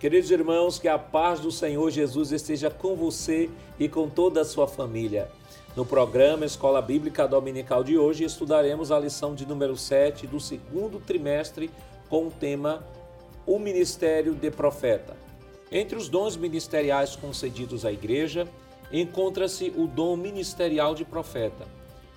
Queridos irmãos, que a paz do Senhor Jesus esteja com você e com toda a sua família. No programa Escola Bíblica Dominical de hoje, estudaremos a lição de número 7 do segundo trimestre com o tema O Ministério de Profeta. Entre os dons ministeriais concedidos à igreja, encontra-se o dom ministerial de profeta.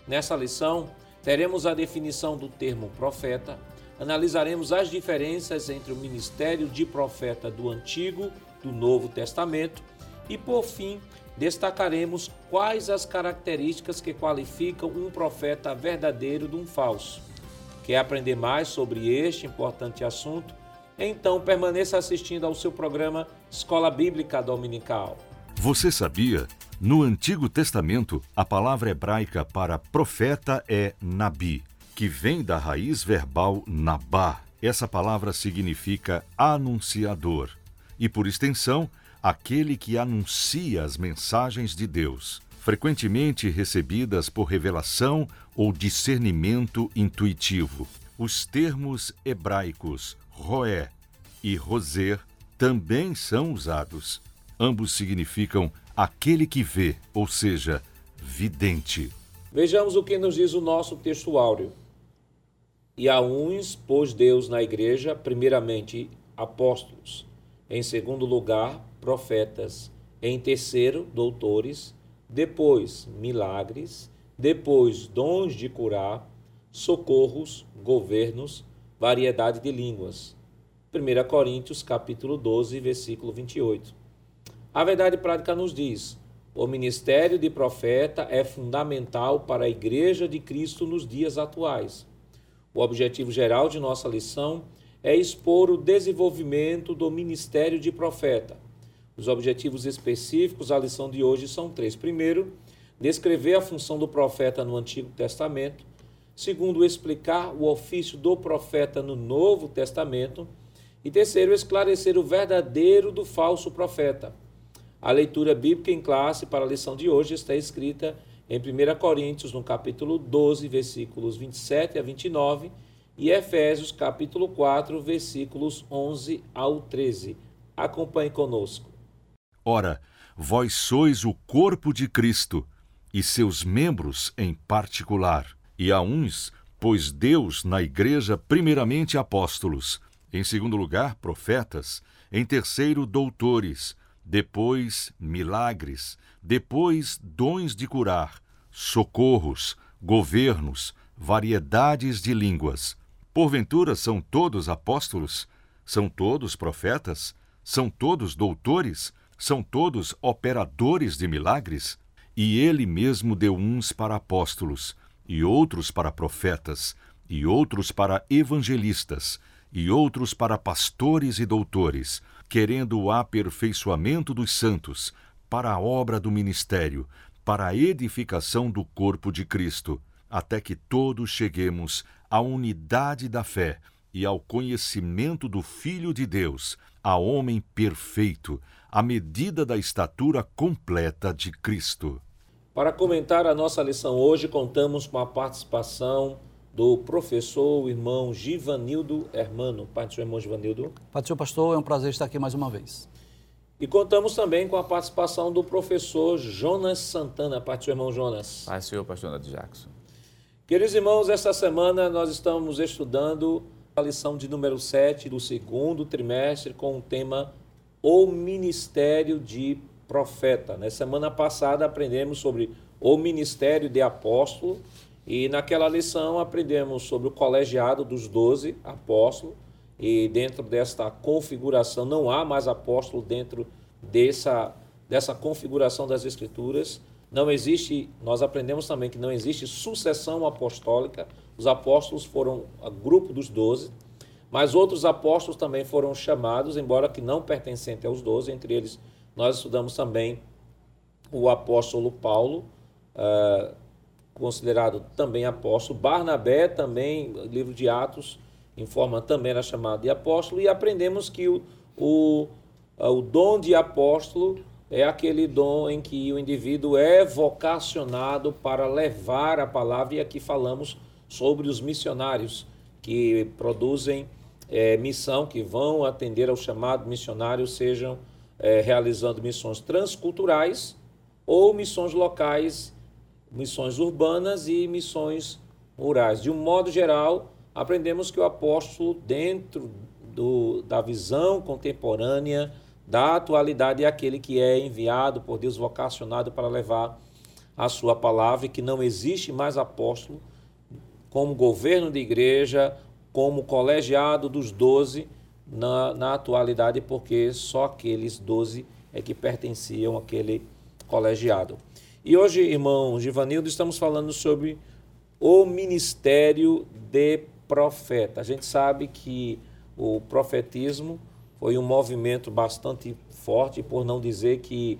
Nessa lição, teremos a definição do termo profeta, analisaremos as diferenças entre o ministério de profeta do Antigo e do Novo Testamento e, por fim, destacaremos quais as características que qualificam um profeta verdadeiro de um falso. Quer aprender mais sobre este importante assunto? Então permaneça assistindo ao seu programa Escola Bíblica Dominical. Você sabia? No Antigo Testamento, a palavra hebraica para profeta é nabi, que vem da raiz verbal nabá. Essa palavra significa anunciador e, por extensão, aquele que anuncia as mensagens de Deus, frequentemente recebidas por revelação ou discernimento intuitivo. Os termos hebraicos roé e roser também são usados. Ambos significam aquele que vê, ou seja, vidente. Vejamos o que nos diz o nosso texto áureo. E a uns pôs Deus na igreja, primeiramente apóstolos, em segundo lugar, profetas, em terceiro, doutores, depois, milagres, depois, dons de curar, socorros, governos, variedade de línguas. 1 Coríntios, capítulo 12, versículo 28. A verdade prática nos diz: o ministério de profeta é fundamental para a Igreja de Cristo nos dias atuais. O objetivo geral de nossa lição é expor o desenvolvimento do ministério de profeta. Os objetivos específicos da lição de hoje são três. Primeiro, descrever a função do profeta no Antigo Testamento. Segundo, explicar o ofício do profeta no Novo Testamento. E terceiro, esclarecer o verdadeiro do falso profeta. A leitura bíblica em classe para a lição de hoje está escrita em 1 Coríntios, no capítulo 12, versículos 27 a 29, e Efésios, capítulo 4, versículos 11 ao 13. Acompanhe conosco. Ora, vós sois o corpo de Cristo, e seus membros em particular. E a uns, pois Deus na igreja, primeiramente apóstolos, em segundo lugar, profetas, em terceiro, doutores depois milagres, depois dons de curar, socorros, governos, variedades de línguas. Porventura são todos apóstolos? São todos profetas? São todos doutores? São todos operadores de milagres? E ele mesmo deu uns para apóstolos, e outros para profetas, e outros para evangelistas, e outros para pastores e doutores querendo o aperfeiçoamento dos santos, para a obra do ministério, para a edificação do corpo de Cristo, até que todos cheguemos à unidade da fé e ao conhecimento do Filho de Deus, a homem perfeito, à medida da estatura completa de Cristo. Para comentar a nossa lição hoje, contamos com a participação do professor, o irmão Givanildo Hermano. Pai do seu irmão Givanildo. Pai do seu pastor, é um prazer estar aqui mais uma vez. E contamos também com a participação do professor Jonas Santana. Pai do seu irmão Jonas. Pai do senhor, pastor Nath Jackson. Queridos irmãos, esta semana nós estamos estudando a lição de número 7 do segundo trimestre com o tema O Ministério de Profeta. Na semana passada aprendemos sobre o Ministério de Apóstolo e naquela lição aprendemos sobre o colegiado dos doze apóstolos, e dentro desta configuração não há mais apóstolo dentro dessa, dessa configuração das Escrituras. Não existe, nós aprendemos também que não existe sucessão apostólica. Os apóstolos foram o grupo dos doze, mas outros apóstolos também foram chamados, embora que não pertencentes aos doze. Entre eles, nós estudamos também o apóstolo Paulo, uh, considerado também apóstolo. Barnabé também, livro de Atos, informa também era chamado de apóstolo. E aprendemos que o, o, o dom de apóstolo é aquele dom em que o indivíduo é vocacionado para levar a palavra. E aqui falamos sobre os missionários que produzem é, missão, que vão atender ao chamado missionário, sejam é, realizando missões transculturais ou missões locais, missões urbanas e missões rurais. De um modo geral, aprendemos que o apóstolo, dentro do, da visão contemporânea, da atualidade, é aquele que é enviado por Deus, vocacionado para levar a sua palavra e que não existe mais apóstolo como governo de igreja, como colegiado dos doze na, na atualidade, porque só aqueles doze é que pertenciam àquele colegiado. E hoje, irmão Givanildo, estamos falando sobre o ministério de profeta. A gente sabe que o profetismo foi um movimento bastante forte, por não dizer que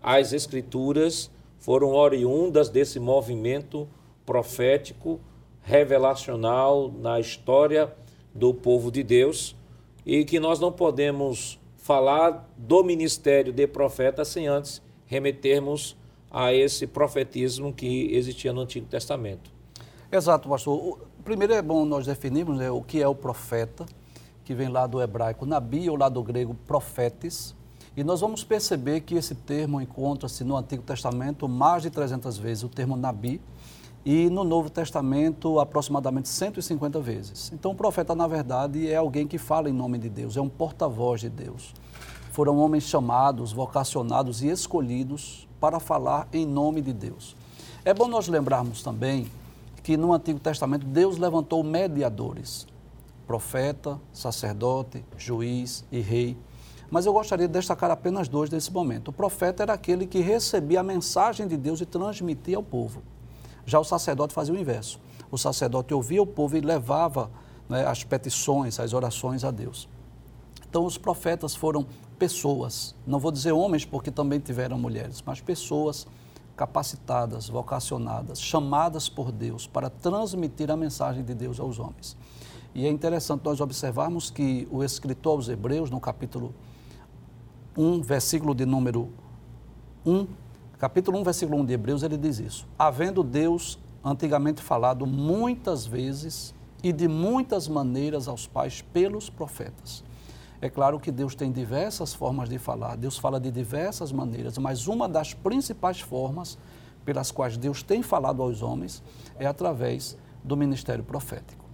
as escrituras foram oriundas desse movimento profético revelacional na história do povo de Deus e que nós não podemos falar do ministério de profeta sem antes remetermos a esse profetismo que existia no Antigo Testamento. Exato, pastor. Primeiro é bom nós definirmos né, o que é o profeta, que vem lá do hebraico nabi ou lá do grego profetes. E nós vamos perceber que esse termo encontra-se no Antigo Testamento mais de 300 vezes, o termo nabi, e no Novo Testamento aproximadamente 150 vezes. Então o profeta, na verdade, é alguém que fala em nome de Deus, é um porta-voz de Deus. Foram homens chamados, vocacionados e escolhidos para falar em nome de Deus. É bom nós lembrarmos também que no Antigo Testamento Deus levantou mediadores, profeta, sacerdote, juiz e rei. Mas eu gostaria de destacar apenas dois nesse momento. O profeta era aquele que recebia a mensagem de Deus e transmitia ao povo. Já o sacerdote fazia o inverso. O sacerdote ouvia o povo e levava né, as petições, as orações a Deus. Então, os profetas foram pessoas, não vou dizer homens, porque também tiveram mulheres, mas pessoas capacitadas, vocacionadas, chamadas por Deus para transmitir a mensagem de Deus aos homens. E é interessante nós observarmos que o escritor aos Hebreus, no capítulo 1, versículo de número 1, capítulo 1, versículo 1 de Hebreus, ele diz isso: Havendo Deus antigamente falado muitas vezes e de muitas maneiras aos pais pelos profetas. É claro que Deus tem diversas formas de falar, Deus fala de diversas maneiras, mas uma das principais formas pelas quais Deus tem falado aos homens é através do ministério profético.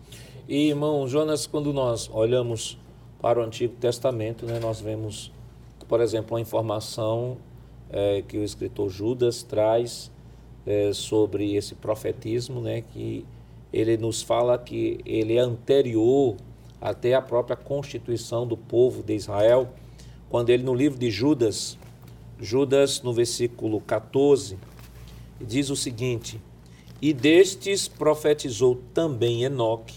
E, irmão Jonas, quando nós olhamos para o Antigo Testamento, né, nós vemos, por exemplo, a informação é, que o escritor Judas traz é, sobre esse profetismo, né, que ele nos fala que ele é anterior até a própria constituição do povo de Israel, quando ele no livro de Judas, Judas no versículo 14, diz o seguinte: E destes profetizou também Enoque,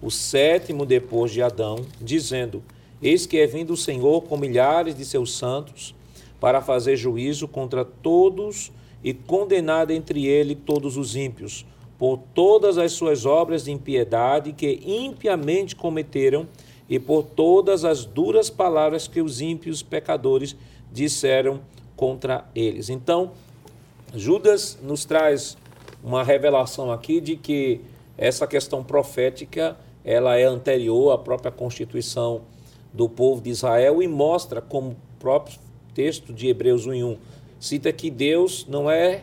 o sétimo depois de Adão, dizendo: Eis que é vindo o Senhor com milhares de seus santos para fazer juízo contra todos e condenar entre ele todos os ímpios, por todas as suas obras de impiedade que impiamente cometeram e por todas as duras palavras que os ímpios pecadores disseram contra eles. Então, Judas nos traz uma revelação aqui de que essa questão profética ela é anterior à própria constituição do povo de Israel e mostra como próprio texto de Hebreus 1 1 cita que Deus não é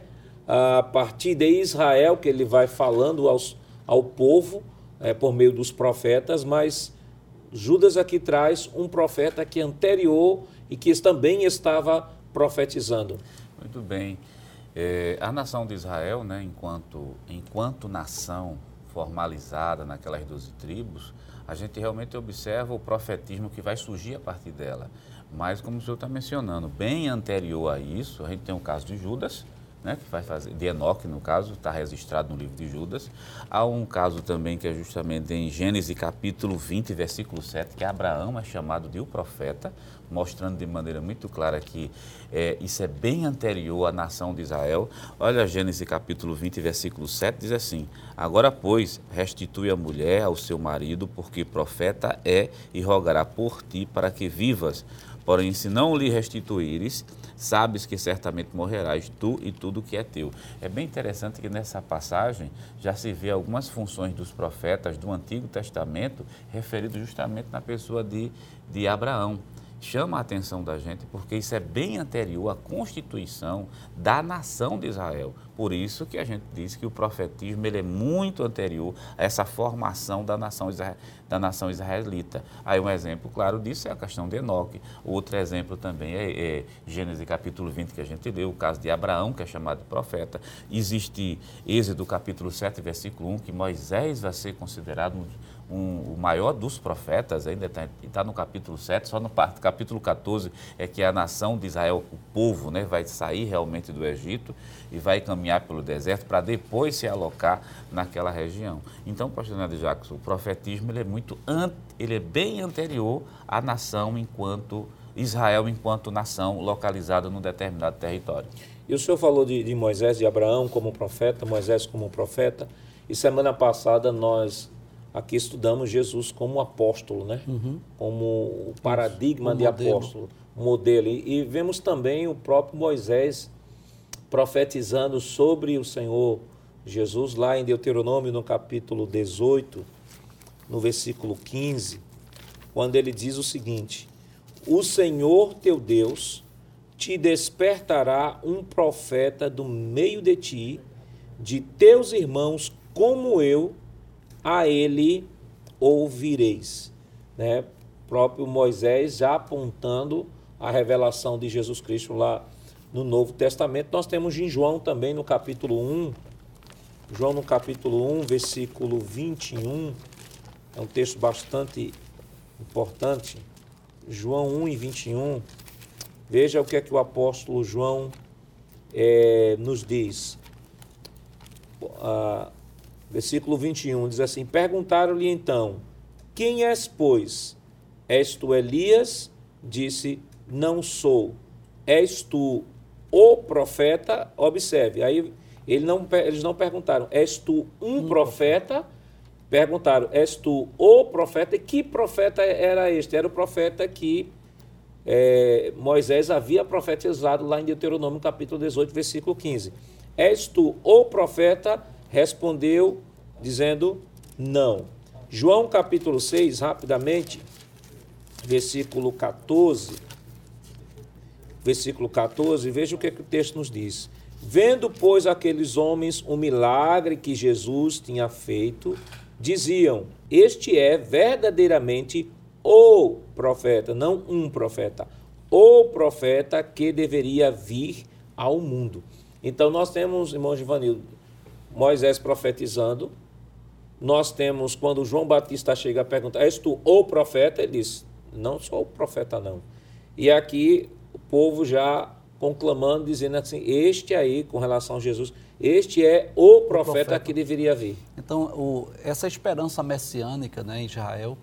a partir de Israel que ele vai falando aos, ao povo é, por meio dos profetas, mas Judas aqui traz um profeta que é anterior e que também estava profetizando. Muito bem. É, a nação de Israel, né, enquanto, enquanto nação formalizada naquelas doze tribos, a gente realmente observa o profetismo que vai surgir a partir dela. Mas, como o senhor está mencionando, bem anterior a isso, a gente tem o caso de Judas, né, que vai fazer, de Enoque, no caso, está registrado no livro de Judas. Há um caso também que é justamente em Gênesis capítulo 20, versículo 7, que Abraão é chamado de o profeta, mostrando de maneira muito clara que é, isso é bem anterior à nação de Israel. Olha Gênesis capítulo 20, versículo 7, diz assim, Agora, pois, restitui a mulher ao seu marido, porque profeta é, e rogará por ti para que vivas Porém, se não lhe restituíres, sabes que certamente morrerás tu e tudo que é teu. É bem interessante que nessa passagem já se vê algumas funções dos profetas do Antigo Testamento referidos justamente na pessoa de, de Abraão chama a atenção da gente porque isso é bem anterior à constituição da nação de Israel. Por isso que a gente diz que o profetismo ele é muito anterior a essa formação da nação, da nação israelita. Aí um exemplo claro disso é a questão de Enoque. Outro exemplo também é, é Gênesis capítulo 20 que a gente leu, o caso de Abraão, que é chamado de profeta. Existe Êxodo capítulo 7, versículo 1, que Moisés vai ser considerado um um, o maior dos profetas, ainda está tá no capítulo 7, só no capítulo 14 é que a nação de Israel, o povo, né, vai sair realmente do Egito e vai caminhar pelo deserto para depois se alocar naquela região. Então, pastor Nando Jackson, o profetismo ele é muito ele é bem anterior à nação enquanto Israel enquanto nação localizada num determinado território. E o senhor falou de, de Moisés e Abraão como profeta, Moisés como profeta, e semana passada nós aqui estudamos Jesus como apóstolo, né? Uhum. Como o paradigma de modelo. apóstolo, modelo. E, e vemos também o próprio Moisés profetizando sobre o Senhor Jesus, lá em Deuteronômio, no capítulo 18, no versículo 15, quando ele diz o seguinte: O Senhor teu Deus te despertará um profeta do meio de ti, de teus irmãos, como eu a ele ouvireis. Né? próprio Moisés já apontando a revelação de Jesus Cristo lá no Novo Testamento. Nós temos em João também no capítulo 1, João no capítulo 1, versículo 21, é um texto bastante importante. João 1 e 21. Veja o que é que o apóstolo João é, nos diz. Ah, Versículo 21 diz assim: Perguntaram-lhe então: Quem és, pois? És tu Elias? Disse: Não sou. És tu o profeta? Observe, aí ele não, eles não perguntaram: És tu um, profeta? Perguntaram: És tu o profeta? E que profeta era este? Era o profeta que é, Moisés havia profetizado lá em Deuteronômio capítulo 18, versículo 15. És tu o profeta? Respondeu dizendo não. João capítulo 6, rapidamente, versículo 14. Versículo 14, veja o que, é que o texto nos diz. Vendo, pois, aqueles homens o milagre que Jesus tinha feito, diziam: Este é verdadeiramente o profeta, não um profeta, o profeta que deveria vir ao mundo. Então, nós temos, irmão Givanildo, Moisés profetizando. Nós temos, quando João Batista chega a perguntar, és tu o profeta? Ele diz, não sou o profeta não. E aqui o povo já conclamando, dizendo assim, este aí, com relação a Jesus, este é o profeta, o profeta. que deveria vir. Então, o, essa esperança messiânica né, em Israel,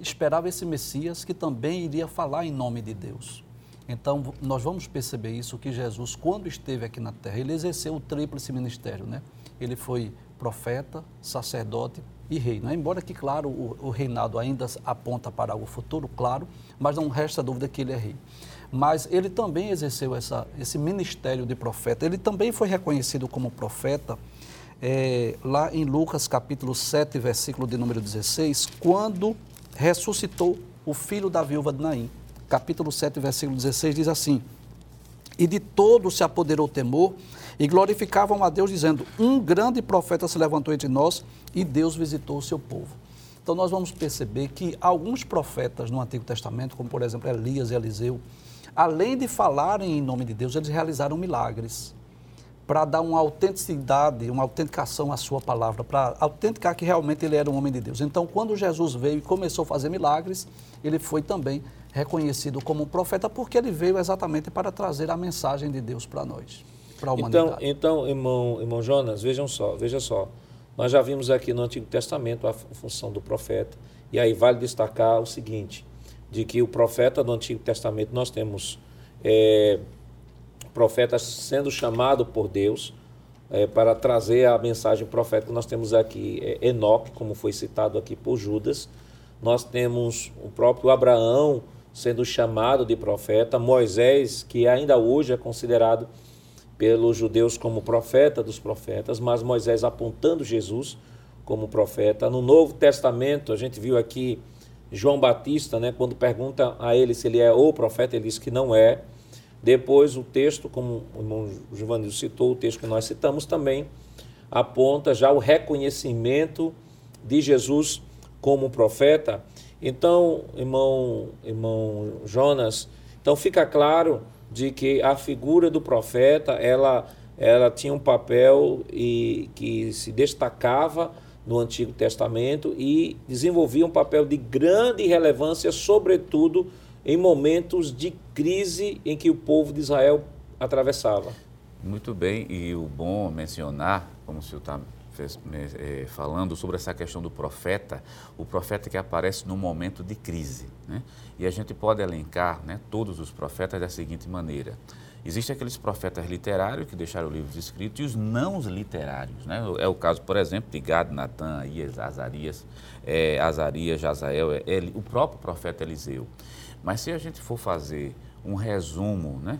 esperava esse Messias que também iria falar em nome de Deus. Então, nós vamos perceber isso, que Jesus, quando esteve aqui na terra, ele exerceu o tríplice ministério, né? Ele foi profeta, sacerdote e rei. Né? Embora que, claro, o, o, reinado ainda aponta para o futuro, claro, mas não resta dúvida que ele é rei. Mas ele também exerceu essa, esse ministério de profeta. Ele também foi reconhecido como profeta é, lá em Lucas capítulo 7, versículo de número 16, quando ressuscitou o filho da viúva de Naim. Capítulo 7, versículo 16 diz assim: E de todo se apoderou temor e glorificavam a Deus, dizendo: Um grande profeta se levantou entre nós e Deus visitou o seu povo. Então, nós vamos perceber que alguns profetas no Antigo Testamento, como por exemplo Elias e Eliseu, além de falarem em nome de Deus, eles realizaram milagres para dar uma autenticidade, uma autenticação à sua palavra, para autenticar que realmente ele era um homem de Deus. Então, quando Jesus veio e começou a fazer milagres, ele foi também reconhecido como um profeta porque ele veio exatamente para trazer a mensagem de Deus para nós para a então, humanidade. Então, então irmão, irmão Jonas, vejam só, veja só. Nós já vimos aqui no Antigo Testamento a função do profeta, e aí vale destacar o seguinte, de que o profeta do Antigo Testamento nós temos é, profetas sendo chamado por Deus é, para trazer a mensagem profética. Nós temos aqui é, Enoque, como foi citado aqui por Judas. Nós temos o próprio Abraão sendo chamado de profeta, Moisés, que ainda hoje é considerado pelos judeus como profeta dos profetas, mas Moisés apontando Jesus como profeta. No Novo Testamento, a gente viu aqui João Batista, né, quando pergunta a ele se ele é o profeta, ele diz que não é. Depois, o texto, como o irmão Giovanni citou, o texto que nós citamos também, aponta já o reconhecimento de Jesus como profeta. Então, irmão, irmão Jonas, então fica claro de que a figura do profeta, ela, ela tinha um papel e que se destacava no Antigo Testamento e desenvolvia um papel de grande relevância, sobretudo em momentos de crise em que o povo de Israel atravessava. Muito bem, e o bom mencionar, como o senhor está falando sobre essa questão do profeta, o profeta que aparece no momento de crise. Né? E a gente pode elencar né, todos os profetas da seguinte maneira. Existem aqueles profetas literários que deixaram livros escritos e os não literários. Né? É o caso, por exemplo, de Gad, Natan, Ias, Azarias, é, Azarias, Jazael, é, é, o próprio profeta Eliseu. Mas se a gente for fazer um resumo né,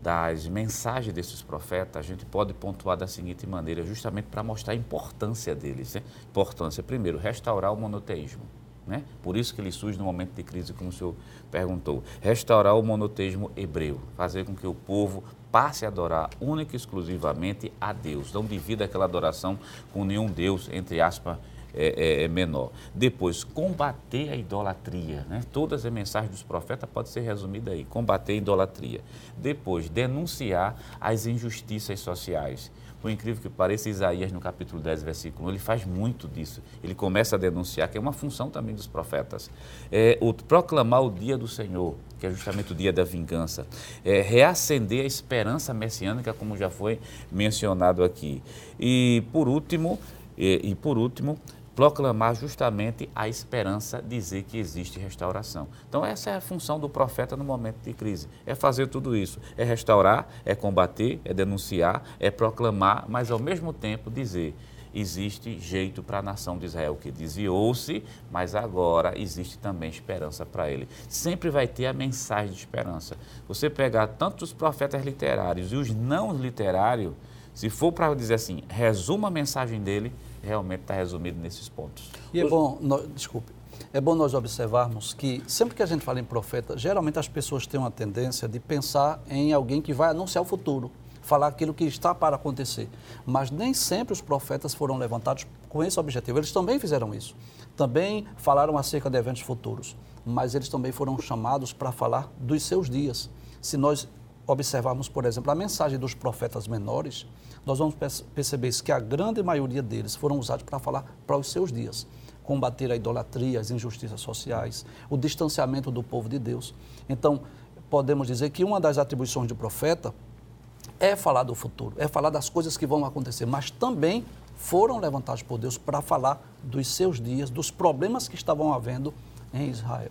das mensagens desses profetas, a gente pode pontuar da seguinte maneira, justamente para mostrar a importância deles. Né? Importância, primeiro, restaurar o monoteísmo. Né? Por isso que ele surge no momento de crise, como o senhor perguntou. Restaurar o monoteísmo hebreu, fazer com que o povo passe a adorar única e exclusivamente a Deus. Não divida aquela adoração com nenhum Deus, entre aspas, é, é, é, menor. Depois, combater a idolatria. Né? Todas as mensagens dos profetas podem ser resumidas aí: combater a idolatria. Depois, denunciar as injustiças sociais. Por incrível que pareça, Isaías, no capítulo 10, versículo 1, ele faz muito disso. Ele começa a denunciar, que é uma função também dos profetas. É, o, proclamar o dia do Senhor, que é justamente o dia da vingança. É, reacender a esperança messiânica, como já foi mencionado aqui. E, por último, e, e por último, proclamar justamente a esperança, dizer que existe restauração. Então, essa é a função do profeta no momento de crise: é fazer tudo isso, é restaurar, é combater, é denunciar, é proclamar, mas ao mesmo tempo dizer. Existe jeito para a nação de Israel que desviou-se, mas agora existe também esperança para ele. Sempre vai ter a mensagem de esperança. Você pegar tanto os profetas literários e os não literários, se for para dizer assim, resuma a mensagem dele, realmente está resumido nesses pontos. E é bom, no, desculpe, é bom nós observarmos que sempre que a gente fala em profeta, geralmente as pessoas têm uma tendência de pensar em alguém que vai anunciar o futuro, falar aquilo que está para acontecer. Mas nem sempre os profetas foram levantados com esse objetivo. Eles também fizeram isso. Também falaram acerca de eventos futuros, mas eles também foram chamados para falar dos seus dias. Se nós observarmos, por exemplo, a mensagem dos profetas menores, nós vamos perceber que a grande maioria deles foram usados para falar para os seus dias. Combater a idolatria, as injustiças sociais, o distanciamento do povo de Deus. Então, podemos dizer que uma das atribuições do profeta é falar do futuro, é falar das coisas que vão acontecer, mas também foram levantados por Deus para falar dos seus dias, dos problemas que estavam havendo em Israel.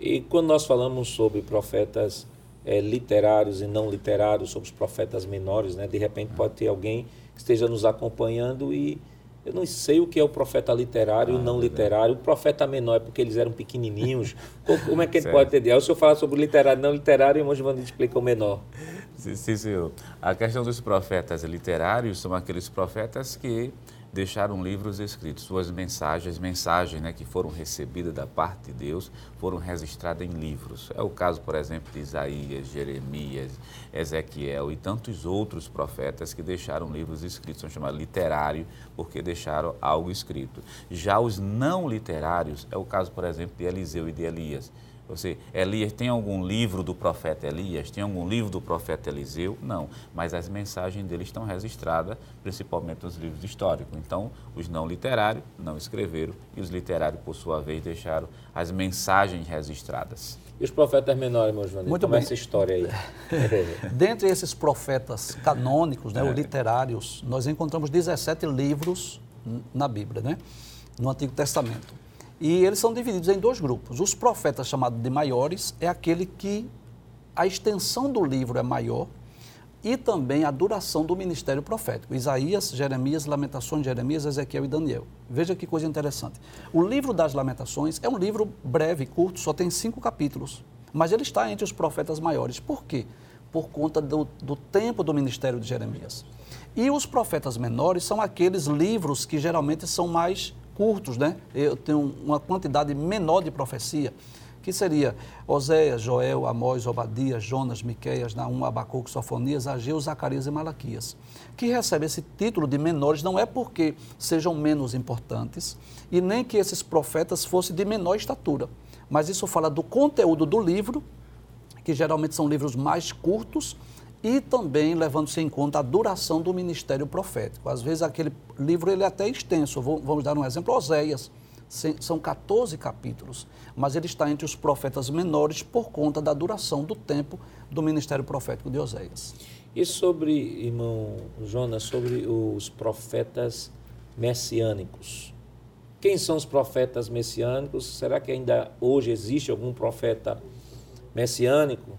E quando nós falamos sobre profetas é, literários e não literários, sobre os profetas menores, né? De repente pode ter alguém que esteja nos acompanhando e eu não sei o que é o profeta literário e ah, não é literário. O profeta menor é porque eles eram pequenininhos. Como é que ele pode entender? Aí o senhor fala sobre literário e não literário e o irmão Giovanni explica o menor. Sim, sim, senhor. A questão dos profetas literários são aqueles profetas que deixaram livros escritos, suas mensagens, mensagens né, que foram recebidas da parte de Deus, foram registradas em livros. É o caso, por exemplo, de Isaías, Jeremias, Ezequiel e tantos outros profetas que deixaram livros escritos, são chamados literários, porque deixaram algo escrito. Já os não literários, é o caso, por exemplo, de Eliseu e de Elias você, Elias, tem algum livro do profeta Elias? Tem algum livro do profeta Eliseu? Não, mas as mensagens dele estão registradas, principalmente nos livros históricos. Então, os não literários não escreveram e os literários, por sua vez, deixaram as mensagens registradas. E os profetas menores, meu João? Muito Como é bem. essa história aí? Dentre esses profetas canônicos, né, é. ou literários, nós encontramos 17 livros na Bíblia, né, no Antigo Testamento. E eles são divididos em dois grupos. Os profetas chamados de maiores é aquele que a extensão do livro é maior e também a duração do ministério profético. Isaías, Jeremias, Lamentações Jeremias, Ezequiel e Daniel. Veja que coisa interessante. O livro das Lamentações é um livro breve, curto, só tem cinco capítulos. mas ele está entre os profetas maiores. Por quê? Por conta do, do tempo do ministério de Jeremias. E os profetas menores são aqueles livros que geralmente são mais curtos, né? Eu tenho uma quantidade menor de profecia, que seria Oséias, Joel, Amós, Obadias, Jonas, Miqueias, Naum, Abacuque, Sofonias, Ageu, Zacarias e Malaquias, que recebem esse título de menores não é porque sejam menos importantes e nem que esses profetas fossem de menor estatura, mas isso fala do conteúdo do livro, que geralmente são livros mais curtos, e também levando-se em conta a duração do ministério profético. Às vezes aquele livro ele é até extenso, vamos dar um exemplo, Oséias, são 14 capítulos, mas ele está entre os profetas menores por conta da duração do tempo do ministério profético de Oséias. E sobre, irmão Jonas, sobre os profetas messiânicos? Quem são os profetas messiânicos? Será que ainda hoje existe algum profeta messiânico?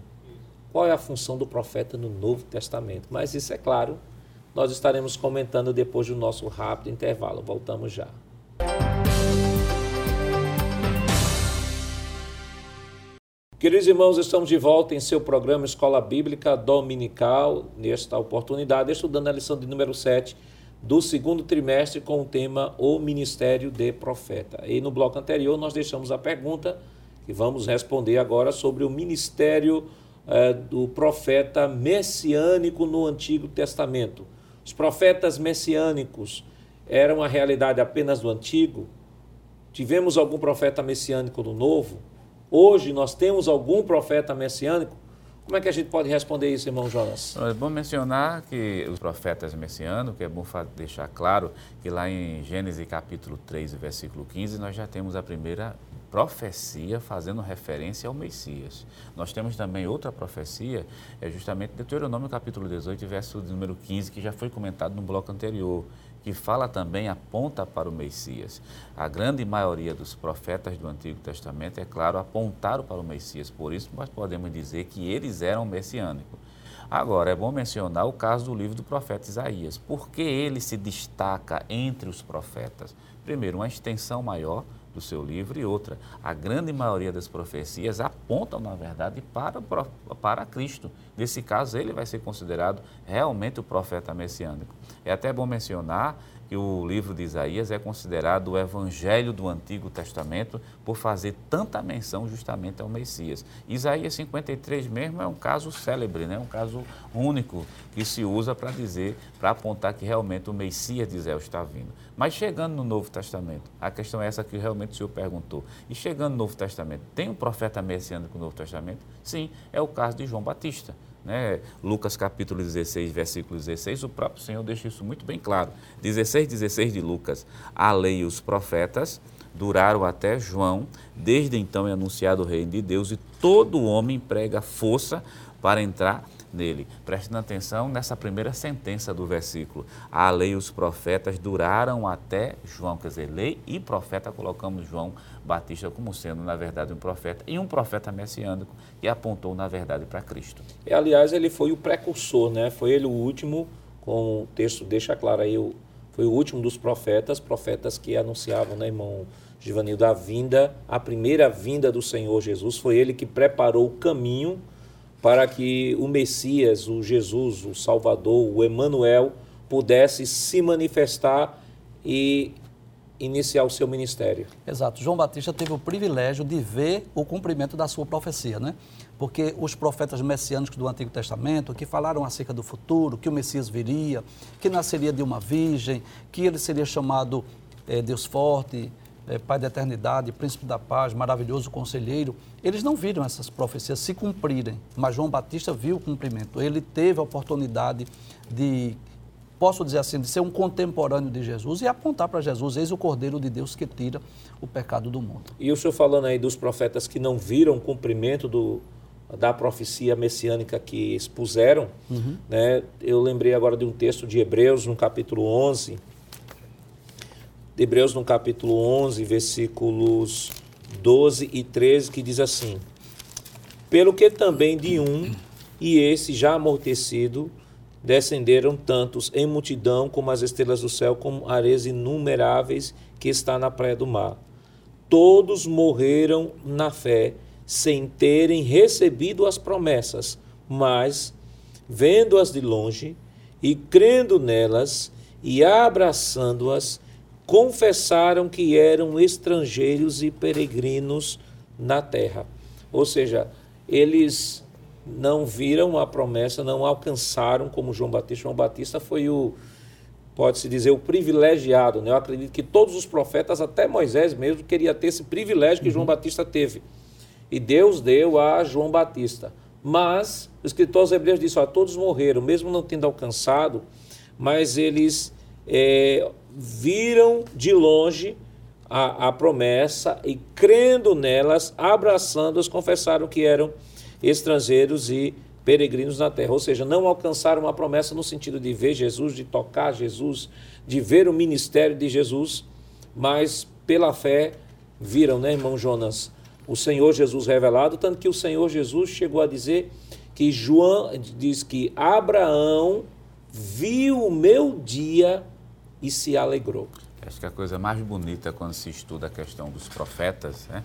Qual é a função do profeta no Novo Testamento. Mas isso é claro, nós estaremos comentando depois do nosso rápido intervalo. Voltamos já. Queridos irmãos, estamos de volta em seu programa Escola Bíblica Dominical, nesta oportunidade, estudando a lição de número 7 do segundo trimestre com o tema O Ministério de Profeta. E no bloco anterior nós deixamos a pergunta que vamos responder agora sobre o ministério profeta é, do profeta messiânico no Antigo Testamento. Os profetas messiânicos eram a realidade apenas do Antigo? Tivemos algum profeta messiânico no Novo? Hoje nós temos algum profeta messiânico? Como é que a gente pode responder isso, irmão Jonas? É bom mencionar que os profetas messiânicos, é bom deixar claro que lá em Gênesis capítulo 3, versículo 15, nós já temos a primeira profecia fazendo referência ao Messias. Nós temos também outra profecia, é justamente Deuteronômio capítulo 18, verso número 15, que já foi comentado no bloco anterior, que fala também, aponta para o Messias. A grande maioria dos profetas do Antigo Testamento, é claro, apontaram para o Messias, por isso nós podemos dizer que eles eram messiânicos. Agora, é bom mencionar o caso do livro do profeta Isaías. Por que ele se destaca entre os profetas? Primeiro, uma extensão maior, do seu livro e outra. A grande maioria das profecias apontam, na verdade, para, para Cristo. Nesse caso, ele vai ser considerado realmente o profeta messiânico. É até bom mencionar que o livro de Isaías é considerado o evangelho do Antigo Testamento por fazer tanta menção justamente ao Messias. Isaías 53 mesmo é um caso célebre, né? um caso único que se usa para dizer, para apontar que realmente o Messias de Israel está vindo. Mas chegando no Novo Testamento, a questão é essa que realmente o senhor perguntou. E chegando no Novo Testamento, tem um profeta messiânico no Novo Testamento? Sim, é o caso de João Batista. Né? Lucas capítulo 16, versículo 16, o próprio Senhor deixa isso muito bem claro. 16, 16 de Lucas. A lei e os profetas duraram até João, desde então é anunciado o reino de Deus e todo homem prega força para entrar nele. Prestando atenção nessa primeira sentença do versículo. A lei e os profetas duraram até João, quer dizer, lei e profeta, colocamos João Batista como sendo, na verdade, um profeta e um profeta messiânico que apontou, na verdade, para Cristo. E, aliás, ele foi o precursor, né? Foi ele o último, como o texto deixa claro aí, foi o último dos profetas, profetas que anunciavam, né, irmão Givanildo, a vinda, a primeira vinda do Senhor Jesus. Foi ele que preparou o caminho para que o Messias, o Jesus, o Salvador, o Emanuel pudesse se manifestar e iniciar o seu ministério. Exato. João Batista teve o privilégio de ver o cumprimento da sua profecia, né? Porque os profetas messiânicos do Antigo Testamento, que falaram acerca do futuro, que o Messias viria, que nasceria de uma virgem, que ele seria chamado é, Deus forte, é, Pai da eternidade, Príncipe da paz, maravilhoso conselheiro, eles não viram essas profecias se cumprirem, mas João Batista viu o cumprimento. Ele teve a oportunidade de, posso dizer assim, de ser um contemporâneo de Jesus e apontar para Jesus, eis o Cordeiro de Deus que tira o pecado do mundo. E o senhor falando aí dos profetas que não viram o cumprimento do, da profecia messiânica que expuseram, uhum. né? eu lembrei agora de um texto de Hebreus, no capítulo 11, de Hebreus no capítulo 11, versículos 12 e 13, que diz assim: Pelo que também de um, e esse já amortecido, descenderam tantos em multidão como as estrelas do céu, como areias inumeráveis que está na praia do mar. Todos morreram na fé, sem terem recebido as promessas, mas, vendo-as de longe e crendo nelas e abraçando-as, confessaram que eram estrangeiros e peregrinos na terra. Ou seja, eles não viram a promessa, não alcançaram como João Batista. João Batista foi o, pode-se dizer, o privilegiado. Né? Eu acredito que todos os profetas, até Moisés mesmo, queria ter esse privilégio que uhum. João Batista teve. E Deus deu a João Batista. Mas o escritor aos Hebreus disse: ó, todos morreram, mesmo não tendo alcançado, mas eles é, viram de longe a, a promessa e, crendo nelas, abraçando-as, confessaram que eram estrangeiros e peregrinos na terra. Ou seja, não alcançaram a promessa no sentido de ver Jesus, de tocar Jesus, de ver o ministério de Jesus, mas pela fé viram, né, irmão Jonas, o Senhor Jesus revelado, tanto que o Senhor Jesus chegou a dizer que João diz que Abraão viu o meu dia e se alegrou. Acho que a coisa mais bonita quando se estuda a questão dos profetas, né,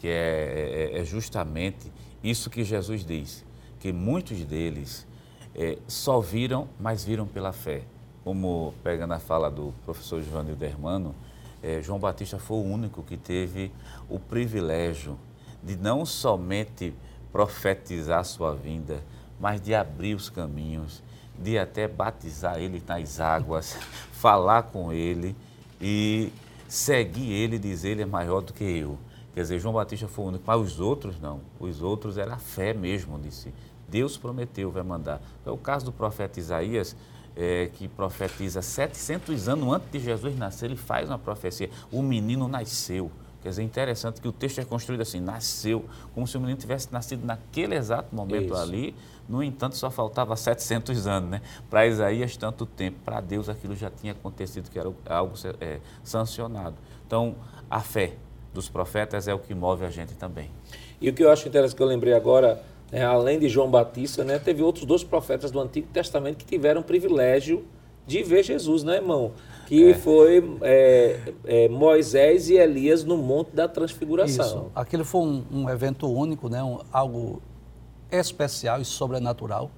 que é, é, é justamente isso que Jesus diz, que muitos deles é, só viram, mas viram pela fé. Como pegando a fala do professor João Dermano, é, João Batista foi o único que teve o privilégio de não somente profetizar sua vinda, mas de abrir os caminhos, de até batizar ele nas águas, falar com ele e seguir ele dizer ele é maior do que eu. Quer dizer, João Batista foi o único, mas os outros não. Os outros era a fé mesmo de si. Deus prometeu, vai mandar. É o caso do profeta Isaías, é, que profetiza 700 anos antes de Jesus nascer, ele faz uma profecia. O menino nasceu. Quer dizer, interessante que o texto é construído assim, nasceu, como se o menino tivesse nascido naquele exato momento Isso. ali. No entanto, só faltava 700 anos, né? Para Isaías, tanto tempo. Para Deus, aquilo já tinha acontecido, que era algo é, sancionado. Então, a fé dos profetas é o que move a gente também. E o que eu acho interessante, que eu lembrei agora, é, além de João Batista, né, teve outros dois profetas do Antigo Testamento que tiveram o privilégio de ver Jesus, né, irmão? Que é. foi é, é, Moisés e Elias no Monte da Transfiguração. Isso. Aquilo foi um, um evento único, né? Um, algo especial e sobrenatural.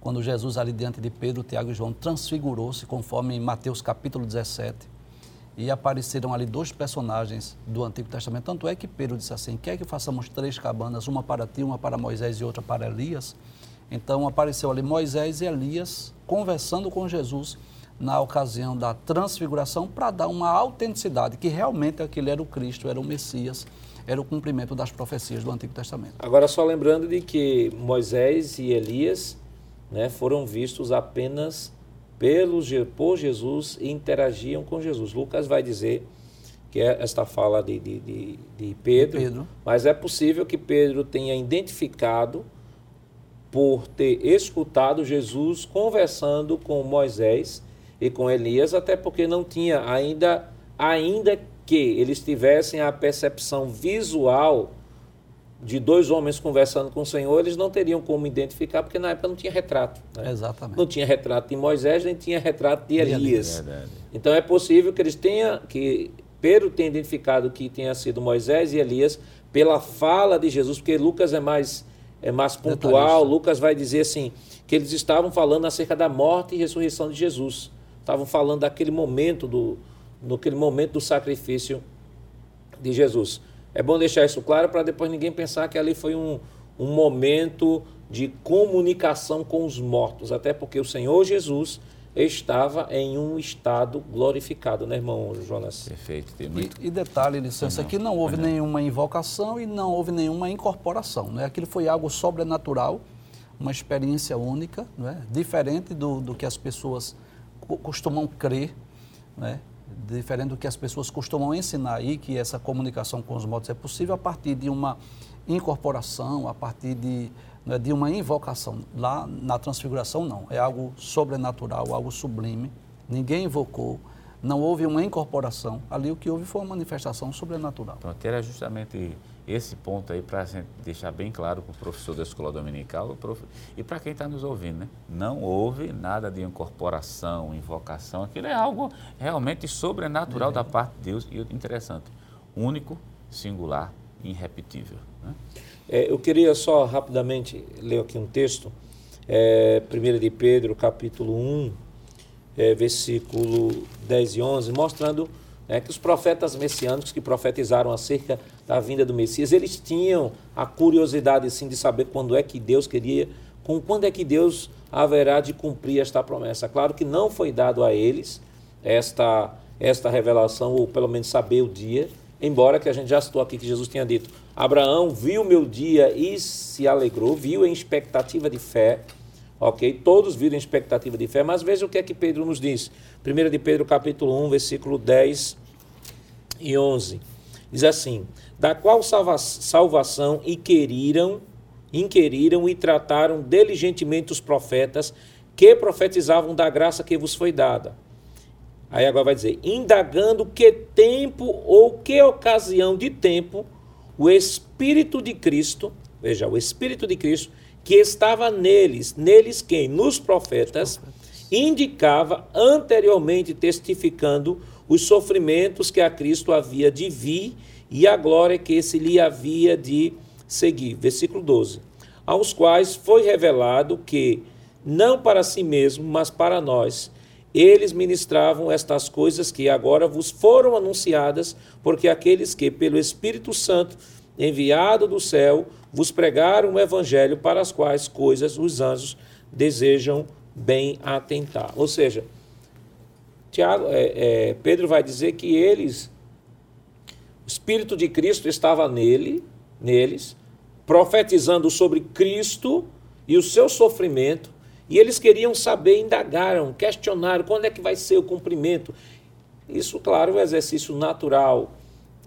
Quando Jesus ali diante de Pedro, Tiago e João transfigurou-se, conforme em Mateus capítulo 17. E apareceram ali dois personagens do Antigo Testamento. Tanto é que Pedro disse assim: quer que façamos três cabanas, uma para ti, uma para Moisés e outra para Elias? Então apareceu ali Moisés e Elias conversando com Jesus na ocasião da transfiguração para dar uma autenticidade que realmente aquele era o Cristo, era o Messias, era o cumprimento das profecias do Antigo Testamento. Agora só lembrando de que Moisés e Elias né, foram vistos apenas pelos, por Jesus e interagiam com Jesus. Lucas vai dizer que é esta fala de, de, de, de Pedro, Pedro, mas é possível que Pedro tenha identificado por ter escutado Jesus conversando com Moisés e com Elias, até porque não tinha ainda, ainda que eles tivessem a percepção visual de dois homens conversando com o Senhor, eles não teriam como identificar, porque na época não tinha retrato. Né? Exatamente. Não tinha retrato de Moisés, nem tinha retrato de Elias. então é possível que eles tenham, que Pedro tenha identificado que tenha sido Moisés e Elias pela fala de Jesus, porque Lucas é mais, é mais pontual. Lucas vai dizer assim, que eles estavam falando acerca da morte e ressurreição de Jesus estavam falando daquele momento do naquele momento do sacrifício de Jesus. É bom deixar isso claro para depois ninguém pensar que ali foi um, um momento de comunicação com os mortos, até porque o Senhor Jesus estava em um estado glorificado, né, irmão Jonas? Perfeito. Muito... E, e, detalhe, licença, que não houve nenhuma invocação e não houve nenhuma incorporação. Né? Aquilo foi algo sobrenatural, uma experiência única, né? diferente do, do que as pessoas costumam crer, né? diferente do que as pessoas costumam ensinar aí, que essa comunicação com os mortos é possível a partir de uma incorporação, a partir de, né, de uma invocação. Lá na transfiguração, não. É algo sobrenatural, algo sublime. Ninguém invocou, não houve uma incorporação. Ali o que houve foi uma manifestação sobrenatural. Pronto, era justamente esse ponto aí para deixar bem claro para o professor da escola dominical e para quem está nos ouvindo, né? Não houve nada de incorporação, invocação, aquilo é algo realmente sobrenatural é. da parte de Deus e interessante, único, singular, irrepetível. Né? É, eu queria só rapidamente ler aqui um texto, é, 1 de Pedro, capítulo 1, é, versículo 10 e 11, mostrando né, que os profetas messiânicos que profetizaram acerca da vinda do Messias, eles tinham a curiosidade sim de saber quando é que Deus queria, com quando é que Deus haverá de cumprir esta promessa. Claro que não foi dado a eles esta esta revelação ou pelo menos saber o dia, embora que a gente já citou aqui que Jesus tinha dito: Abraão viu meu dia e se alegrou, viu em expectativa de fé. Ok? Todos viram em expectativa de fé, mas veja o que é que Pedro nos diz. 1 de Pedro, capítulo 1, versículo 10 e 11. Diz assim: Da qual salva salvação inquiriram, inquiriram e trataram diligentemente os profetas que profetizavam da graça que vos foi dada. Aí agora vai dizer: indagando que tempo ou que ocasião de tempo o Espírito de Cristo, veja, o Espírito de Cristo, que estava neles, neles quem? Nos profetas, indicava anteriormente testificando os sofrimentos que a Cristo havia de vir e a glória que esse lhe havia de seguir. Versículo 12. Aos quais foi revelado que, não para si mesmo, mas para nós, eles ministravam estas coisas que agora vos foram anunciadas, porque aqueles que, pelo Espírito Santo, enviado do céu, vos pregaram o evangelho para as quais coisas os anjos desejam bem atentar. Ou seja, Tiago, é, é, Pedro vai dizer que eles, o Espírito de Cristo estava nele, neles, profetizando sobre Cristo e o seu sofrimento, e eles queriam saber, indagaram, questionaram quando é que vai ser o cumprimento. Isso, claro, é o exercício natural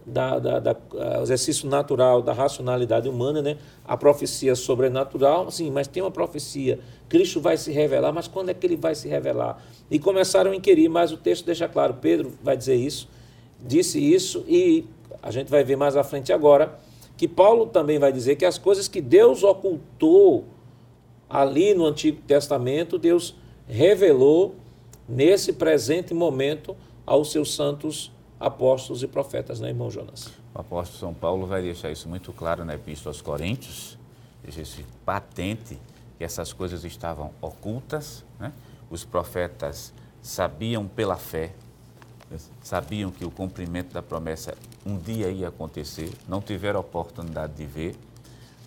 da, da, da, exercício natural da racionalidade humana, né? A profecia sobrenatural, sim, mas tem uma profecia. Cristo vai se revelar, mas quando é que ele vai se revelar? E começaram a inquirir, mas o texto deixa claro, Pedro vai dizer isso, disse isso, e a gente vai ver mais à frente agora, que Paulo também vai dizer que as coisas que Deus ocultou ali no Antigo Testamento, Deus revelou nesse presente momento aos seus santos apóstolos e profetas, né, irmão Jonas? O apóstolo São Paulo vai deixar isso muito claro na Epístola aos Coríntios, deixa patente, que essas coisas estavam ocultas, né? os profetas sabiam pela fé, sabiam que o cumprimento da promessa um dia ia acontecer, não tiveram oportunidade de ver,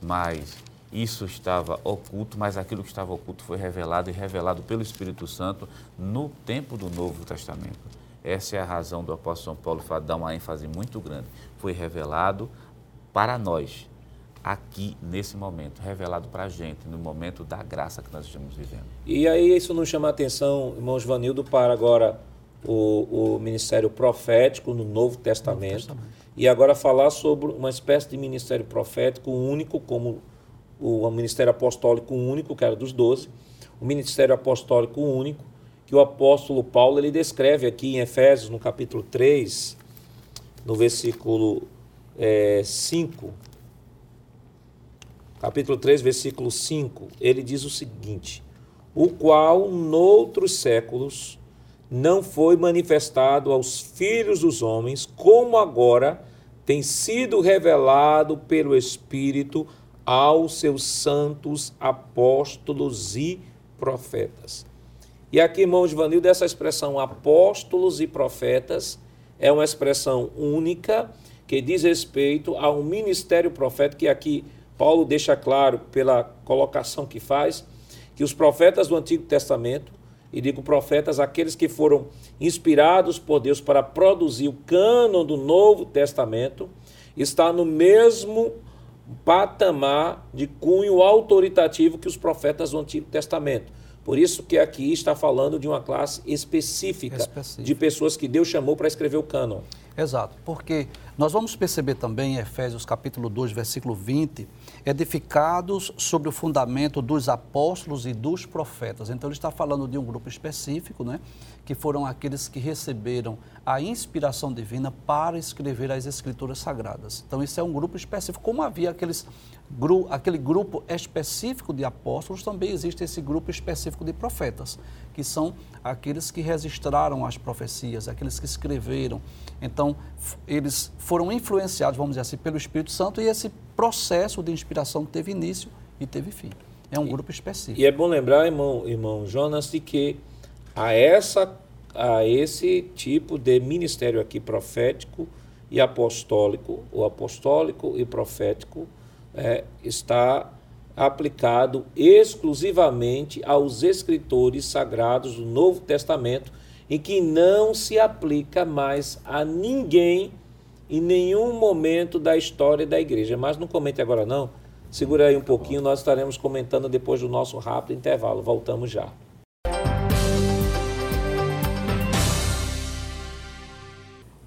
mas isso estava oculto, mas aquilo que estava oculto foi revelado e revelado pelo Espírito Santo no tempo do Novo Testamento. Essa é a razão do apóstolo São Paulo dar uma ênfase muito grande. Foi revelado para nós, aqui, nesse momento, revelado para a gente, no momento da graça que nós estamos vivendo. E aí isso nos chama a atenção, irmãos Vanildo, para agora o, o ministério profético no Novo Testamento, Novo Testamento, e agora falar sobre uma espécie de ministério profético único, como o ministério apostólico único, que era dos doze, o ministério apostólico único, que o apóstolo Paulo ele descreve aqui em Efésios, no capítulo 3, no versículo é, 5. Capítulo 3, versículo 5, ele diz o seguinte: O qual, noutros séculos, não foi manifestado aos filhos dos homens, como agora tem sido revelado pelo Espírito aos seus santos apóstolos e profetas. E aqui, irmão Givanildo, essa expressão apóstolos e profetas é uma expressão única que diz respeito a um ministério profético que aqui Paulo deixa claro pela colocação que faz que os profetas do Antigo Testamento, e digo profetas, aqueles que foram inspirados por Deus para produzir o cânon do Novo Testamento, está no mesmo patamar de cunho autoritativo que os profetas do Antigo Testamento. Por isso que aqui está falando de uma classe específica, específica. de pessoas que Deus chamou para escrever o cânon. Exato, porque nós vamos perceber também em Efésios capítulo 2, versículo 20, edificados sobre o fundamento dos apóstolos e dos profetas. Então ele está falando de um grupo específico, né, que foram aqueles que receberam a inspiração divina para escrever as escrituras sagradas. Então isso é um grupo específico, como havia aqueles aquele grupo específico de apóstolos, também existe esse grupo específico de profetas, que são aqueles que registraram as profecias, aqueles que escreveram. Então, eles foram influenciados, vamos dizer assim, pelo Espírito Santo e esse processo de inspiração teve início e teve fim. É um grupo específico. E é bom lembrar, irmão, irmão Jonas, de que a, essa, a esse tipo de ministério aqui profético e apostólico, o apostólico e profético, é, está aplicado exclusivamente aos escritores sagrados do Novo Testamento e que não se aplica mais a ninguém em nenhum momento da história da igreja. Mas não comente agora não. Segura aí um pouquinho, nós estaremos comentando depois do nosso rápido intervalo. Voltamos já.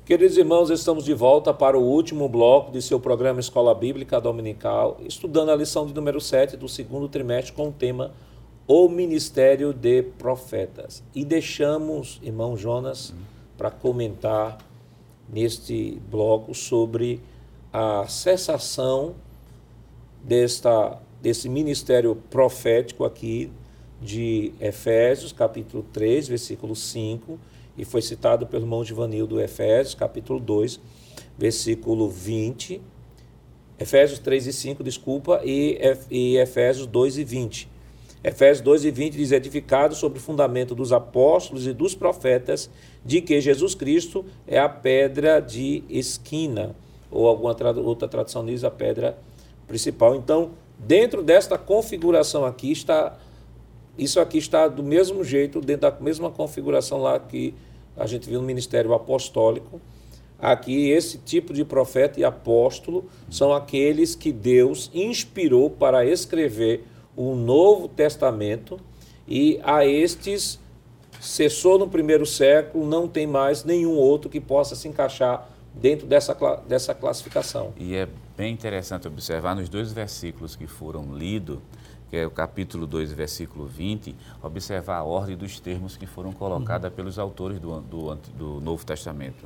Queridos irmãos, estamos de volta para o último bloco de seu programa Escola Bíblica Dominical, estudando a lição de número 7 do segundo trimestre com o tema O Ministério de Profetas. E deixamos, irmão Jonas, para comentar neste bloco sobre a cessação desta, desse ministério profético aqui de Efésios, capítulo 3, versículo 5, e foi citado pelo irmão Givanildo Efésios, capítulo 2, versículo 20. Efésios 3 e 5, desculpa, e, Efésios 2 e 20. Efésios 2 e 20 diz: edificado sobre o fundamento dos apóstolos e dos profetas, de que Jesus Cristo é a pedra de esquina, ou alguma outra tradução diz a pedra principal. Então, dentro desta configuração aqui está isso aqui está do mesmo jeito, dentro da mesma configuração lá que a gente viu no ministério apostólico. Aqui, esse tipo de profeta e apóstolo são aqueles que Deus inspirou para escrever o Novo Testamento e a estes cessou no primeiro século, não tem mais nenhum outro que possa se encaixar dentro dessa, dessa classificação. E é bem interessante observar nos dois versículos que foram lidos, que é o capítulo 2, versículo 20, observar a ordem dos termos que foram colocados uhum. pelos autores do, do, do, Novo Testamento.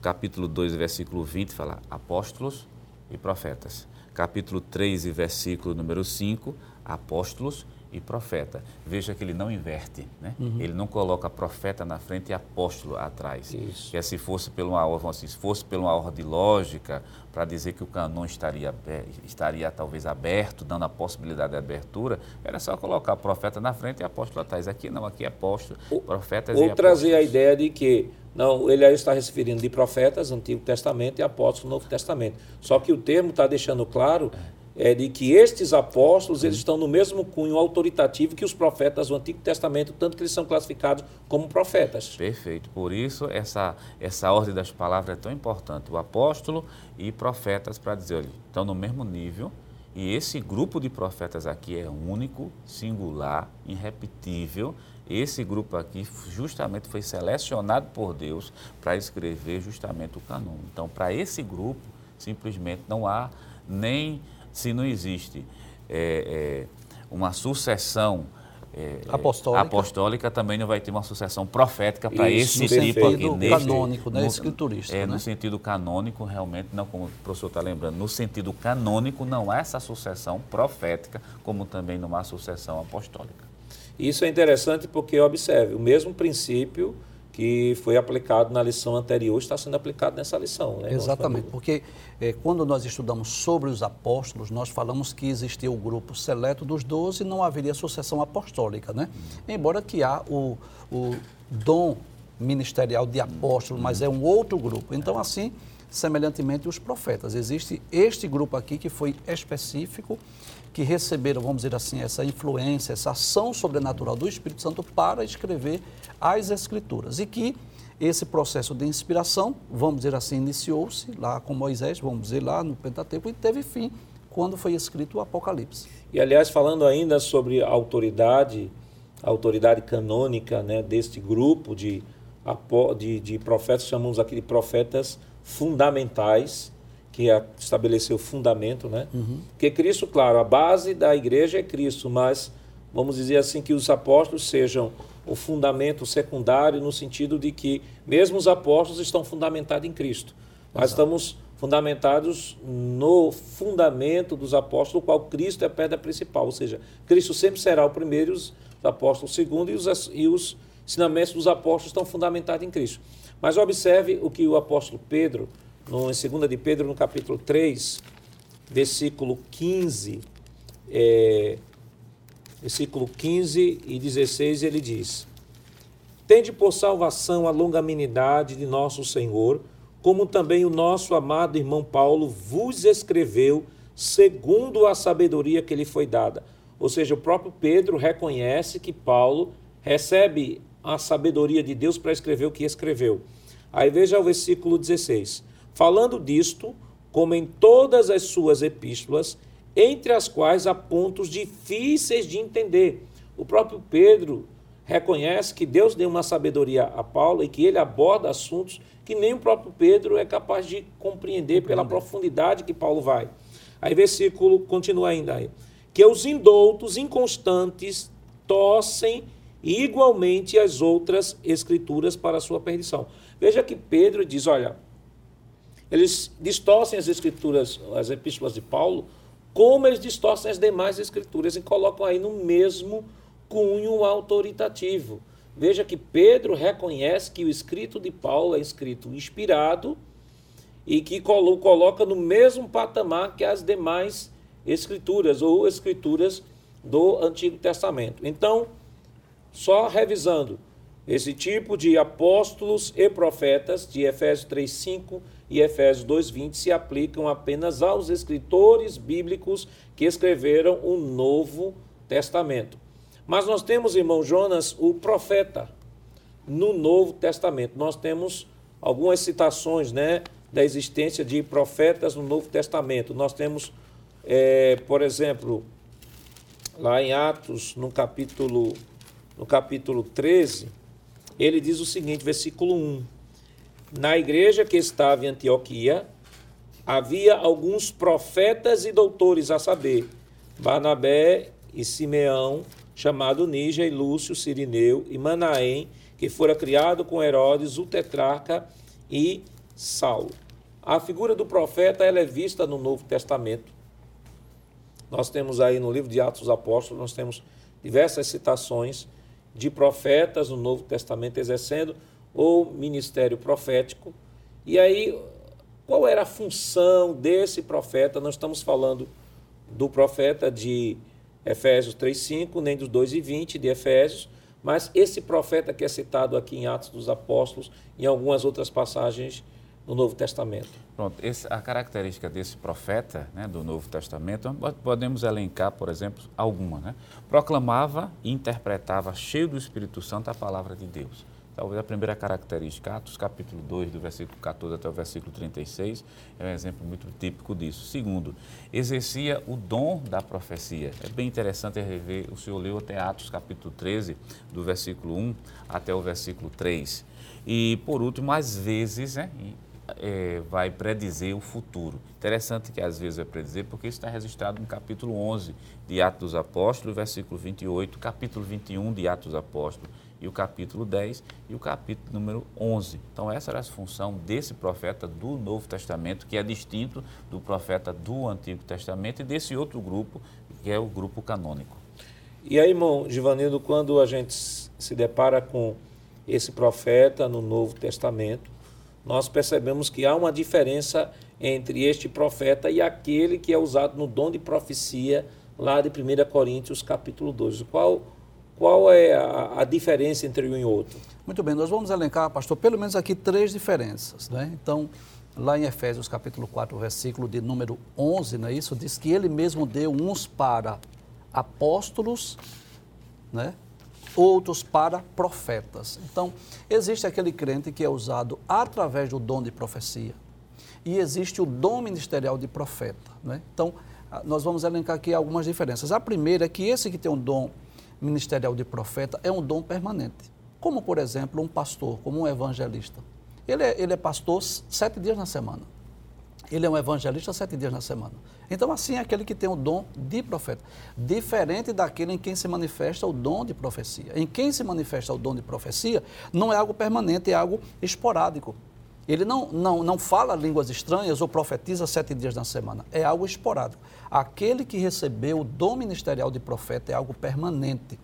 Capítulo 2, versículo 20 fala apóstolos e profetas. Capítulo 3 e versículo número 5, apóstolos e profeta. Veja que ele não inverte, né? Uhum. Ele não coloca profeta na frente e apóstolo atrás. Isso. Que é se fosse por uma ordem, assim, se fosse por uma ordem lógica, para dizer que o canon estaria, estaria talvez aberto, dando a possibilidade de abertura, era só colocar profeta na frente e apóstolo atrás. Aqui não, aqui é apóstolo, profetas ou e trazer a ideia de que não, ele aí está referindo de profetas, Antigo Testamento, e apóstolos, Novo Testamento. Só que o termo está deixando claro é de que estes apóstolos eles estão no mesmo cunho autoritativo que os profetas do Antigo Testamento, tanto que eles são classificados como profetas. Perfeito. Por isso essa essa ordem das palavras é tão importante. O apóstolo e profetas para dizer, olha, estão no mesmo nível. E esse grupo de profetas aqui é único, singular, irrepetível. Esse grupo aqui justamente foi selecionado por Deus para escrever justamente o canon. Então, para esse grupo, simplesmente não há nem se não existe é, é, uma sucessão é, apostólica. apostólica. também não vai ter uma sucessão profética para esse tipo aqui. No sentido canônico, né? escriturista. É, né? no sentido canônico, realmente, não como o professor está lembrando, no sentido canônico não há essa sucessão profética, como também não há sucessão apostólica. Isso é interessante porque, observe, o mesmo princípio que foi aplicado na lição anterior está sendo aplicado nessa lição. Né, Exatamente, porque é, quando nós estudamos sobre os apóstolos, nós falamos que existia o grupo seleto dos doze e não haveria sucessão apostólica, né? Embora que há o, o dom ministerial de apóstolo, mas é um outro grupo. Então, assim, semelhantemente os profetas. Existe este grupo aqui que foi específico, que receberam, vamos dizer assim, essa influência, essa ação sobrenatural do Espírito Santo para escrever as Escrituras. E que esse processo de inspiração, vamos dizer assim, iniciou-se lá com Moisés, vamos dizer lá no Pentateuco, e teve fim quando foi escrito o Apocalipse. E aliás, falando ainda sobre a autoridade, a autoridade canônica né, deste grupo de, de, de profetas, chamamos aqui de profetas fundamentais, que estabeleceu o fundamento, né? Uhum. Porque Cristo, claro, a base da igreja é Cristo, mas vamos dizer assim que os apóstolos sejam o fundamento secundário no sentido de que mesmo os apóstolos estão fundamentados em Cristo. Nós Exato. estamos fundamentados no fundamento dos apóstolos, o qual Cristo é a pedra principal, ou seja, Cristo sempre será o primeiro, os apóstolos o segundo e os, e os ensinamentos dos apóstolos estão fundamentados em Cristo. Mas observe o que o apóstolo Pedro no, em 2 de Pedro, no capítulo 3, versículo 15, é, versículo 15 e 16, ele diz: Tende por salvação a longanimidade de nosso Senhor, como também o nosso amado irmão Paulo vos escreveu, segundo a sabedoria que lhe foi dada. Ou seja, o próprio Pedro reconhece que Paulo recebe a sabedoria de Deus para escrever o que escreveu. Aí veja o versículo 16. Falando disto, como em todas as suas epístolas, entre as quais há pontos difíceis de entender. O próprio Pedro reconhece que Deus deu uma sabedoria a Paulo e que ele aborda assuntos que nem o próprio Pedro é capaz de compreender pela profundidade que Paulo vai. Aí versículo continua ainda aí. Que os indoutos inconstantes tossem igualmente as outras escrituras para a sua perdição. Veja que Pedro diz, olha, eles distorcem as escrituras, as epístolas de Paulo, como eles distorcem as demais escrituras e colocam aí no mesmo cunho autoritativo. Veja que Pedro reconhece que o escrito de Paulo é escrito inspirado e que coloca no mesmo patamar que as demais escrituras ou escrituras do Antigo Testamento. Então, só revisando, esse tipo de apóstolos e profetas de Efésios 3:5 e Efésios 2:20 se aplicam apenas aos escritores bíblicos que escreveram o Novo Testamento. Mas nós temos, irmão Jonas, o profeta no Novo Testamento. Nós temos algumas citações, né, da existência de profetas no Novo Testamento. Nós temos, é, por exemplo, lá em Atos, no capítulo no capítulo 13, ele diz o seguinte, versículo 1. Na igreja que estava em Antioquia, havia alguns profetas e doutores, a saber, Barnabé e Simeão, chamado Níger, e Lúcio, Sirineu, e Manaém, que fora criado com Herodes, o tetrarca, e Saulo. A figura do profeta ela é vista no Novo Testamento. Nós temos aí no livro de Atos dos Apóstolos, nós temos diversas citações de profetas no Novo Testamento exercendo o ministério profético. E aí, qual era a função desse profeta? Nós estamos falando do profeta de Efésios 3:5, nem dos 2 e 20 de Efésios, mas esse profeta que é citado aqui em Atos dos Apóstolos, em algumas outras passagens no Novo Testamento. Pronto, esse, a característica desse profeta né, do Novo Testamento, podemos elencar, por exemplo, alguma. Né? Proclamava e interpretava, cheio do Espírito Santo, a palavra de Deus. Talvez a primeira característica, Atos capítulo 2, do versículo 14 até o versículo 36, é um exemplo muito típico disso. Segundo, exercia o dom da profecia. É bem interessante rever, o senhor leu até Atos capítulo 13, do versículo 1 até o versículo 3. E, por último, às vezes, né, é, vai predizer o futuro. Interessante que às vezes vai predizer, porque isso está registrado no capítulo 11 de Atos dos Apóstolos, versículo 28, capítulo 21 de Atos dos Apóstolos, o capítulo 10 e o capítulo número 11. Então, essa era a função desse profeta do Novo Testamento, que é distinto do profeta do Antigo Testamento e desse outro grupo, que é o grupo canônico. E aí, irmão Givanildo, quando a gente se depara com esse profeta no Novo Testamento, nós percebemos que há uma diferença entre este profeta e aquele que é usado no dom de profecia lá de 1 Coríntios capítulo 12. Qual, qual é a, a, diferença entre um e outro? Muito bem, nós vamos elencar, pastor, pelo menos aqui três diferenças. Né? Então, lá em Efésios capítulo 4, versículo de número 11, não é isso? Diz que ele mesmo deu uns para apóstolos, né? outros para profetas. Então, existe aquele crente que é usado através do dom de profecia e existe o dom ministerial de profeta. Né? Então, nós vamos elencar aqui algumas diferenças. A primeira é que esse que tem um dom ministerial de profeta é um dom permanente. Como, por exemplo, um pastor, como um evangelista. Ele é, ele é pastor sete dias na semana. Ele é um evangelista sete dias na semana. Então, assim é aquele que tem o dom de profeta. Diferente daquele em quem se manifesta o dom de profecia. Em quem se manifesta o dom de profecia, não é algo permanente, é algo esporádico. Ele não, não, não fala línguas estranhas ou profetiza sete dias na semana. É algo esporádico. Aquele que recebeu o dom ministerial de profeta é algo permanente.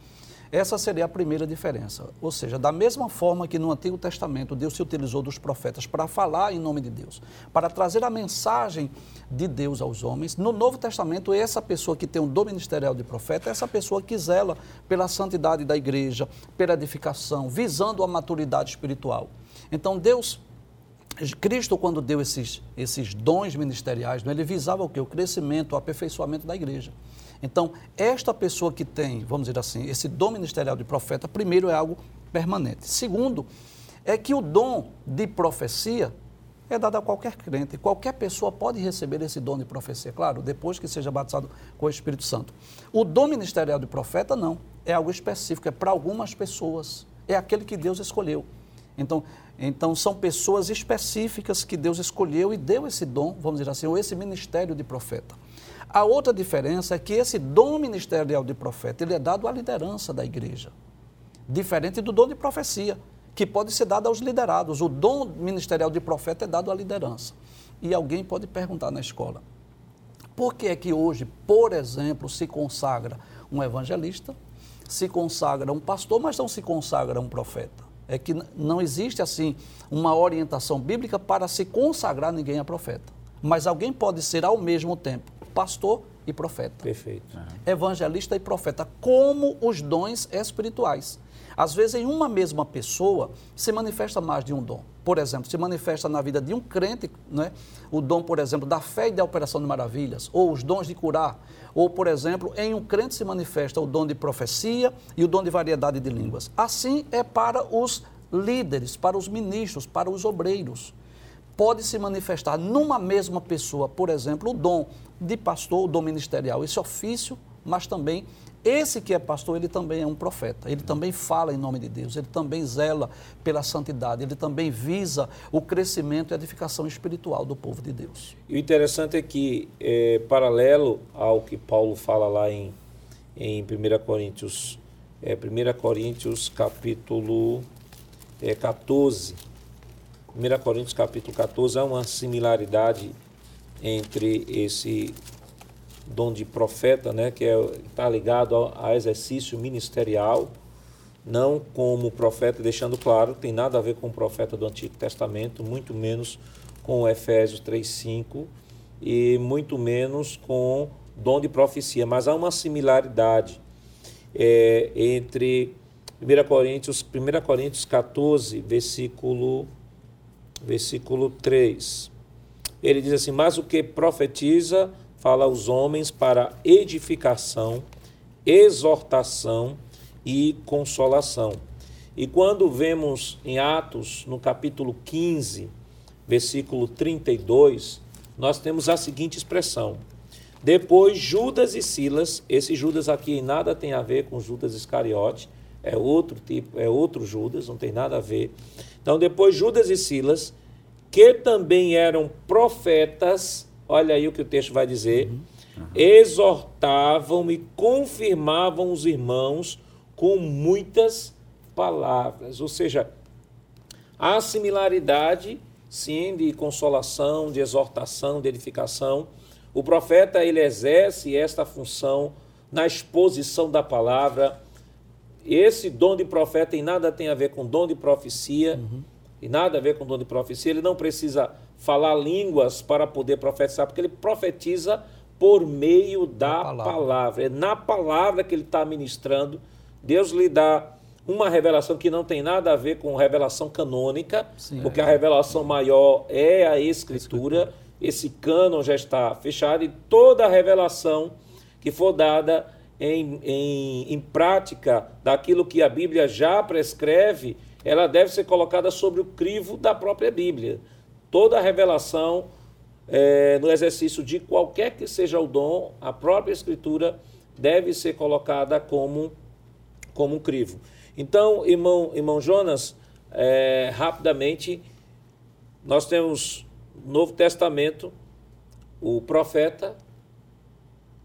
Essa seria a primeira diferença. Ou seja, da mesma forma que no Antigo Testamento Deus se utilizou dos profetas para falar em nome de Deus, para trazer a mensagem de Deus aos homens, no Novo Testamento, essa pessoa que tem um dom ministerial de profeta é essa pessoa que zela pela santidade da igreja, pela edificação, visando a maturidade espiritual. Então, Deus Cristo, quando deu esses, esses dons ministeriais, ele visava o quê? O crescimento, o aperfeiçoamento da igreja. Então, esta pessoa que tem, vamos dizer assim, esse dom ministerial de profeta, primeiro é algo permanente. Segundo, é que o dom de profecia é dado a qualquer crente. Qualquer pessoa pode receber esse dom de profecia, claro, depois que seja batizado com o Espírito Santo. O dom ministerial de profeta, não. É algo específico, é para algumas pessoas. É aquele que Deus escolheu. Então, então, são pessoas específicas que Deus escolheu e deu esse dom, vamos dizer assim, ou esse ministério de profeta. A outra diferença é que esse dom ministerial de profeta, ele é dado à liderança da igreja. Diferente do dom de profecia, que pode ser dado aos liderados. O dom ministerial de profeta é dado à liderança. E alguém pode perguntar na escola, por que é que hoje, por exemplo, se consagra um evangelista, se consagra um pastor, mas não se consagra um profeta? É que não existe assim uma orientação bíblica para se consagrar ninguém a profeta. Mas alguém pode ser ao mesmo tempo pastor e profeta. Perfeito. Uhum. Evangelista e profeta, como os dons espirituais. Às vezes, em uma mesma pessoa, se manifesta mais de um dom. Por exemplo, se manifesta na vida de um crente, né, o dom, por exemplo, da fé e da operação de maravilhas, ou os dons de curar. Ou, por exemplo, em um crente se manifesta o dom de profecia e o dom de variedade de línguas. Assim é para os líderes, para os ministros, para os obreiros pode se manifestar numa mesma pessoa, por exemplo, o dom de pastor, o dom ministerial, esse ofício, mas também esse que é pastor, ele também é um profeta. Ele também fala em nome de Deus, ele também zela pela santidade, ele também visa o crescimento e edificação espiritual do povo de Deus. E o interessante é que, é, paralelo ao que Paulo fala lá em, em 1 Coríntios, é, 1 Coríntios capítulo é, 14, 1 Coríntios capítulo 14, há uma similaridade entre esse dom de profeta, né, que está é, ligado ao, ao, exercício ministerial, não como profeta, deixando claro, tem nada a ver com o profeta do Antigo Testamento, muito menos com Efésios 3,5 e muito menos com dom de profecia, mas há uma similaridade é, entre 1 Coríntios, 1 Coríntios 14, versículo versículo 3. Ele diz assim: Mas o que profetiza fala aos homens para edificação, exortação e consolação. E quando vemos em Atos, no capítulo 15, versículo 32, nós temos a seguinte expressão: Depois Judas e Silas, esse Judas aqui nada tem a ver com Judas Iscariote, é outro tipo, é outro Judas, não tem nada a ver. Então, depois Judas e Silas, que também eram profetas, olha aí o que o texto vai dizer, uhum. Uhum. exortavam e confirmavam os irmãos com muitas palavras. Ou seja, há similaridade, sim, de consolação, de exortação, de edificação. O profeta, ele exerce esta função na exposição da palavra, esse dom de profeta tem nada tem a ver com dom de profecia, uhum. e nada a ver com dom de profecia. Ele não precisa falar línguas para poder profetizar, porque ele profetiza por meio da palavra. palavra. É na palavra que ele está ministrando. Deus lhe dá uma revelação que não tem nada a ver com revelação canônica, Sim, porque é. a revelação maior é a escritura. escritura. Esse cânon já está fechado e toda a revelação que for dada em, em, em prática daquilo que a Bíblia já prescreve, ela deve ser colocada sobre o crivo da própria Bíblia. Toda a revelação é, no exercício de qualquer que seja o dom, a própria Escritura deve ser colocada como, como um crivo. Então, irmão, irmão Jonas, é, rapidamente, nós temos no Novo Testamento o profeta,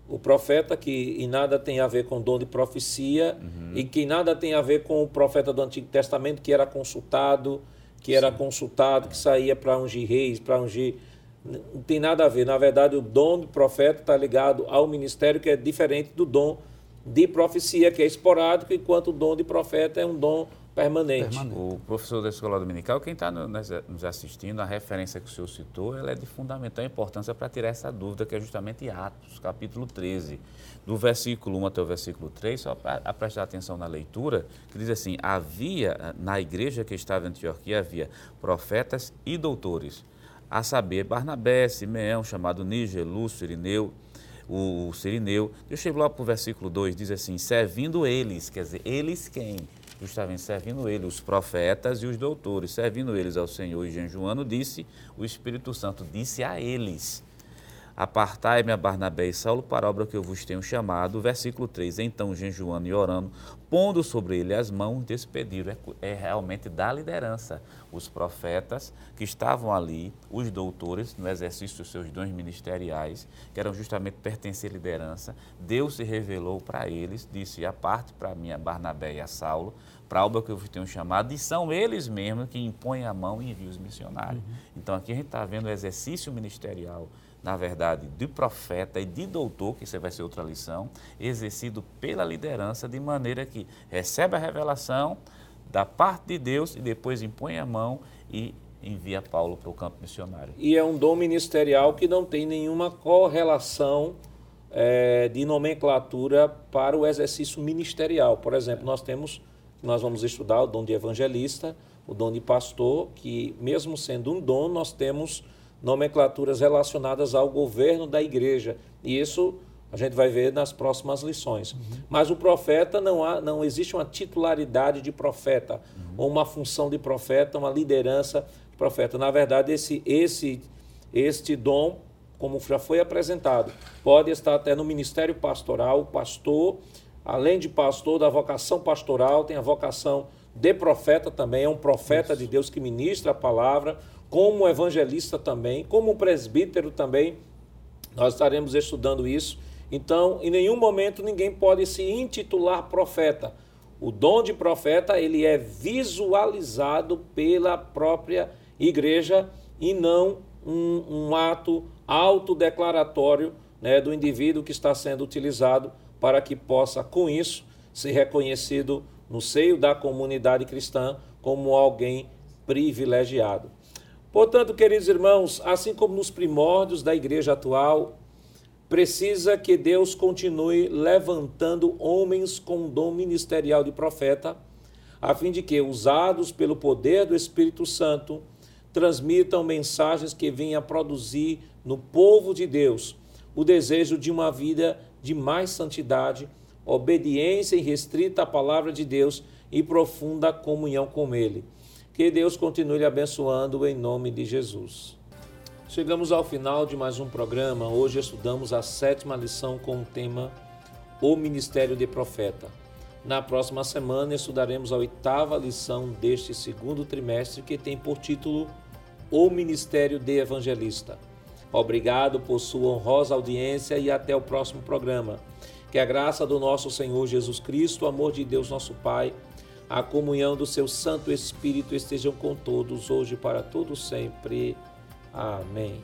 o profeta que em nada tem a ver com dom de profecia uhum. e que nada tem a ver com o profeta do Antigo Testamento que era consultado, que era consultado, que saía para ungir reis, para ungir. Não tem nada a ver. Na verdade, o dom do profeta está ligado ao ministério que é diferente do dom de profecia, que é esporádico, enquanto o dom de profeta é um dom permanente. permanente. O professor da escola dominical, quem está nos assistindo, a referência que o senhor citou, ela é de fundamental importância para tirar essa dúvida, que é justamente Atos, capítulo 13, do versículo 1 até o versículo 3, só para prestar atenção na leitura, que diz assim, havia, na igreja que estava em Antioquia, havia profetas e doutores, a saber, Barnabé, Simeão, chamado Níger, Lúcio, Irineu, o, o Sirineu. Deixa eu ir lá para o versículo 2, diz assim, servindo eles, quer dizer, eles quem? Justamente servindo ele, os profetas e os doutores, servindo eles ao Senhor. E Jean disse, o Espírito Santo disse a eles, Apartai-me a Barnabé e Saulo para a obra que eu vos tenho chamado. Versículo 3. Então, jejuando e orando, pondo sobre ele as mãos, despediram. É, é, realmente da liderança. Os profetas que estavam ali, os doutores, no exercício dos seus dons ministeriais, que eram justamente pertencer à liderança, Deus se revelou para eles, disse: A parte para mim, a Barnabé e a Saulo, para a obra que eu vos tenho chamado, e são eles mesmos que impõem a mão e enviam os missionários. Uhum. Então, aqui a gente está vendo o exercício ministerial na verdade, de profeta e de doutor, que isso vai ser outra lição, exercido pela liderança, de maneira que recebe a revelação da parte de Deus e depois impõe a mão e envia Paulo para o campo missionário. E é um dom ministerial que não tem nenhuma correlação é, de nomenclatura para o exercício ministerial. Por exemplo, nós temos, nós vamos estudar o dom de evangelista, o dom de pastor, que mesmo sendo um dom, nós temos nomenclaturas relacionadas ao governo da igreja. E isso a gente vai ver nas próximas lições. Uhum. Mas o profeta não há, não existe uma titularidade de profeta uhum. ou uma função de profeta, uma liderança de profeta. Na verdade, esse esse este dom, como já foi apresentado, pode estar até no ministério pastoral, o pastor, além de pastor da vocação pastoral, tem a vocação de profeta também, é um profeta Isso. de Deus que ministra a palavra como evangelista também, como presbítero também, nós estaremos estudando isso. Então, em nenhum momento ninguém pode se intitular profeta. O dom de profeta, ele é visualizado pela própria igreja e não um, um ato autodeclaratório né, do indivíduo que está sendo utilizado para que possa, com isso, ser reconhecido no seio da comunidade cristã como alguém privilegiado. Portanto, queridos irmãos, assim como nos primórdios da igreja atual, precisa que Deus continue levantando homens com dom ministerial de profeta, a fim de que, usados pelo poder do Espírito Santo, transmitam mensagens que venham a produzir no povo de Deus o desejo de uma vida de mais santidade, obediência irrestrita à palavra de Deus e profunda comunhão com Ele. Que Deus continue abençoando em nome de Jesus. Chegamos ao final de mais um programa. Hoje estudamos a sétima lição com o tema O Ministério de Profeta. Na próxima semana estudaremos a oitava lição deste segundo trimestre, que tem por título O Ministério de Evangelista. Obrigado por sua honrosa audiência e até o próximo programa. Que a graça do nosso Senhor Jesus Cristo, o amor de Deus, nosso Pai, a comunhão do seu Santo Espírito estejam com todos, hoje para todo sempre. Amém.